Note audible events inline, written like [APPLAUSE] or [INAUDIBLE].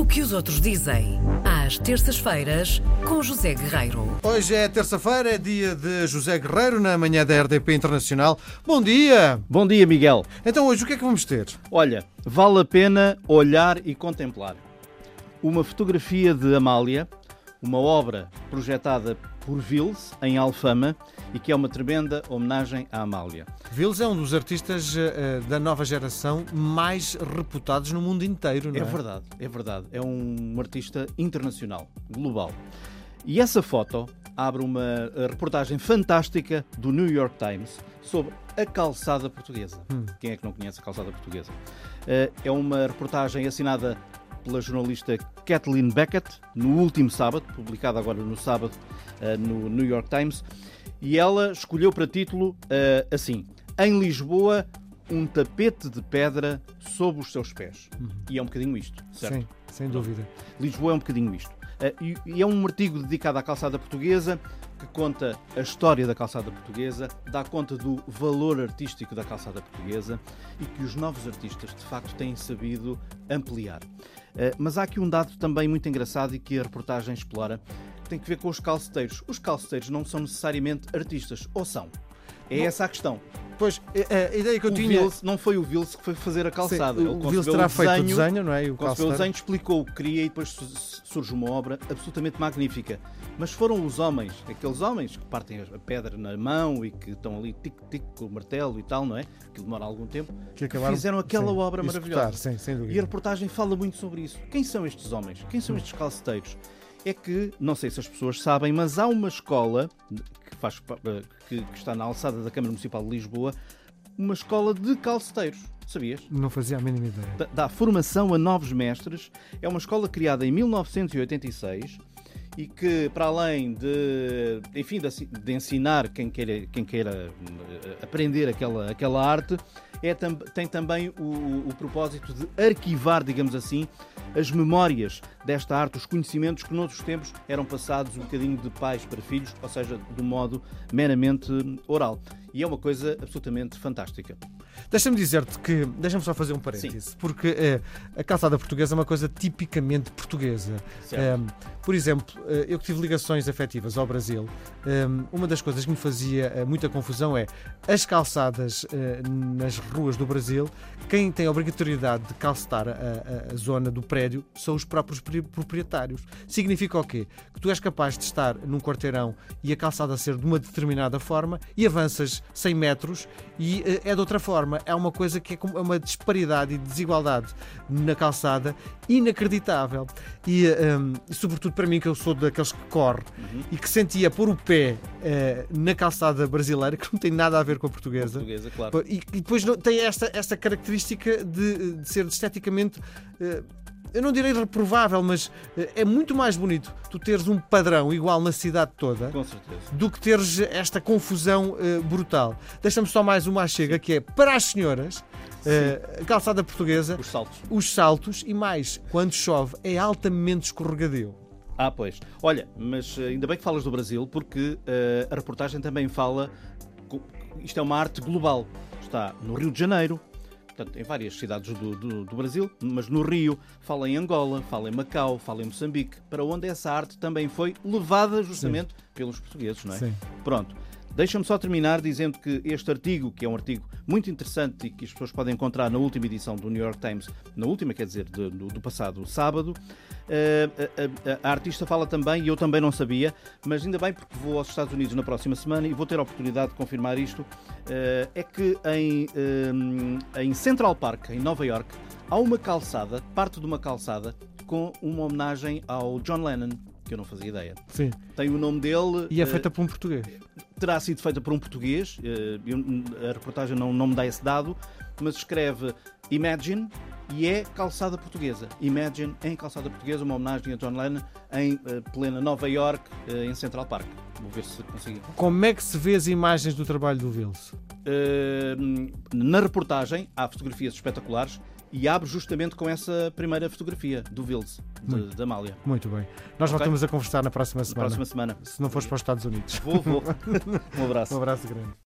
O que os outros dizem, às terças-feiras, com José Guerreiro. Hoje é terça-feira, é dia de José Guerreiro, na manhã da RDP Internacional. Bom dia! Bom dia, Miguel. Então, hoje o que é que vamos ter? Olha, vale a pena olhar e contemplar. Uma fotografia de Amália, uma obra projetada por Vils, em Alfama, e que é uma tremenda homenagem à Amália. Vils é um dos artistas uh, da nova geração mais reputados no mundo inteiro, não é? É verdade, é verdade. É um artista internacional, global. E essa foto abre uma reportagem fantástica do New York Times sobre a calçada portuguesa. Hum. Quem é que não conhece a calçada portuguesa? Uh, é uma reportagem assinada pela jornalista Kathleen Beckett no último sábado, publicada agora no sábado uh, no New York Times, e ela escolheu para título uh, assim: Em Lisboa, um tapete de pedra sob os seus pés. Uhum. E é um bocadinho isto, certo? Sim, sem dúvida. Lisboa é um bocadinho isto. Uh, e, é um artigo dedicado à calçada portuguesa que conta a história da calçada portuguesa, dá conta do valor artístico da calçada portuguesa e que os novos artistas de facto têm sabido ampliar. Uh, mas há aqui um dado também muito engraçado e que a reportagem explora, que tem que ver com os calceteiros. Os calceteiros não são necessariamente artistas, ou são? É Bom, essa a questão. Pois, a, a ideia que eu o tinha. Vils, não foi o Vils que foi fazer a calçada. Sim, o Vils terá o desenho, feito o desenho, não é? E o concebeu o desenho, explicou o que queria e depois surge uma obra absolutamente magnífica. Mas foram os homens, aqueles homens que partem a pedra na mão e que estão ali tic-tic com o martelo e tal, não é? Que demora algum tempo, que, que fizeram aquela sim, obra maravilhosa. Sim, e a reportagem fala muito sobre isso. Quem são estes homens? Quem são hum. estes calceteiros? é que, não sei se as pessoas sabem, mas há uma escola faz, eh, que, que está na alçada da Câmara Municipal de Lisboa, uma escola de calceteiros. Sabias? Não fazia a mínima ideia. Dá, dá formação a novos mestres. É uma escola criada em 1986 e que, para além de, enfim, de, ensinar quem queira, quem queira eh, aprender aquela, aquela arte, é, tem também o, o propósito de arquivar, digamos assim, as memórias desta arte, os conhecimentos que noutros tempos eram passados um bocadinho de pais para filhos, ou seja, de um modo meramente oral. E é uma coisa absolutamente fantástica. Deixa-me dizer-te que. Deixa-me só fazer um parêntese, Sim. porque é, a calçada portuguesa é uma coisa tipicamente portuguesa. É, por exemplo, eu que tive ligações afetivas ao Brasil, uma das coisas que me fazia muita confusão é as calçadas nas ruas do Brasil, quem tem a obrigatoriedade de calçar a, a, zona do prédio são os próprios proprietários. Significa o quê? Que tu és capaz de estar num quarteirão e a calçada ser de uma determinada forma e avanças 100 metros e é de outra forma é uma coisa que é uma disparidade e desigualdade na calçada inacreditável. E, um, sobretudo para mim, que eu sou daqueles que corre uhum. e que sentia pôr o pé uh, na calçada brasileira, que não tem nada a ver com a portuguesa. A portuguesa claro. E, e, depois tem esta, esta característica de, de ser esteticamente. Uh, eu não direi reprovável, mas eh, é muito mais bonito tu teres um padrão igual na cidade toda do que teres esta confusão uh, brutal. Deixa-me só mais uma chega que é para as senhoras. Uh, calçada portuguesa, os saltos. os saltos e mais, quando chove, é altamente escorregadio. Ah, pois. Olha, mas ainda bem que falas do Brasil, porque uh, a reportagem também fala. Isto é uma arte global. Está no Rio de Janeiro, portanto, em várias cidades do, do, do, Brasil, mas no Rio, fala em Angola, fala em Macau, fala em Moçambique, para onde essa arte também foi levada justamente Sim. pelos portugueses, não é? Sim. Pronto. Deixa-me só terminar dizendo que este artigo, que é um artigo muito interessante e que as pessoas podem encontrar na última edição do New York Times, na última, quer dizer, do, do passado sábado, eh, a, a, a, artista fala também, e eu também não sabia, mas ainda bem porque vou aos Estados Unidos na próxima semana e vou ter a oportunidade de confirmar isto, eh, é que em, eh, em Central Park, em Nova York, há uma calçada, parte de uma calçada, com uma homenagem ao John Lennon, que eu não fazia ideia. Sim. Tem o nome dele. E é feita por um português terá sido feita por um português, eh, a reportagem não, não me dá esse dado, mas escreve Imagine e é calçada portuguesa. Imagine em calçada portuguesa, uma homenagem a John Lennon em eh, plena Nova York, eh, em Central Park. Vou ver se consigo. Como é que se vê as imagens do trabalho do Vils? na reportagem há fotografias espetaculares e abre justamente com essa primeira fotografia do Vils, da Amália. Muito bem. Nós okay? voltamos a conversar na próxima semana. Na próxima semana. Se não fores para os Estados Unidos. Vou, vou. [LAUGHS] um abraço. um abraço grande.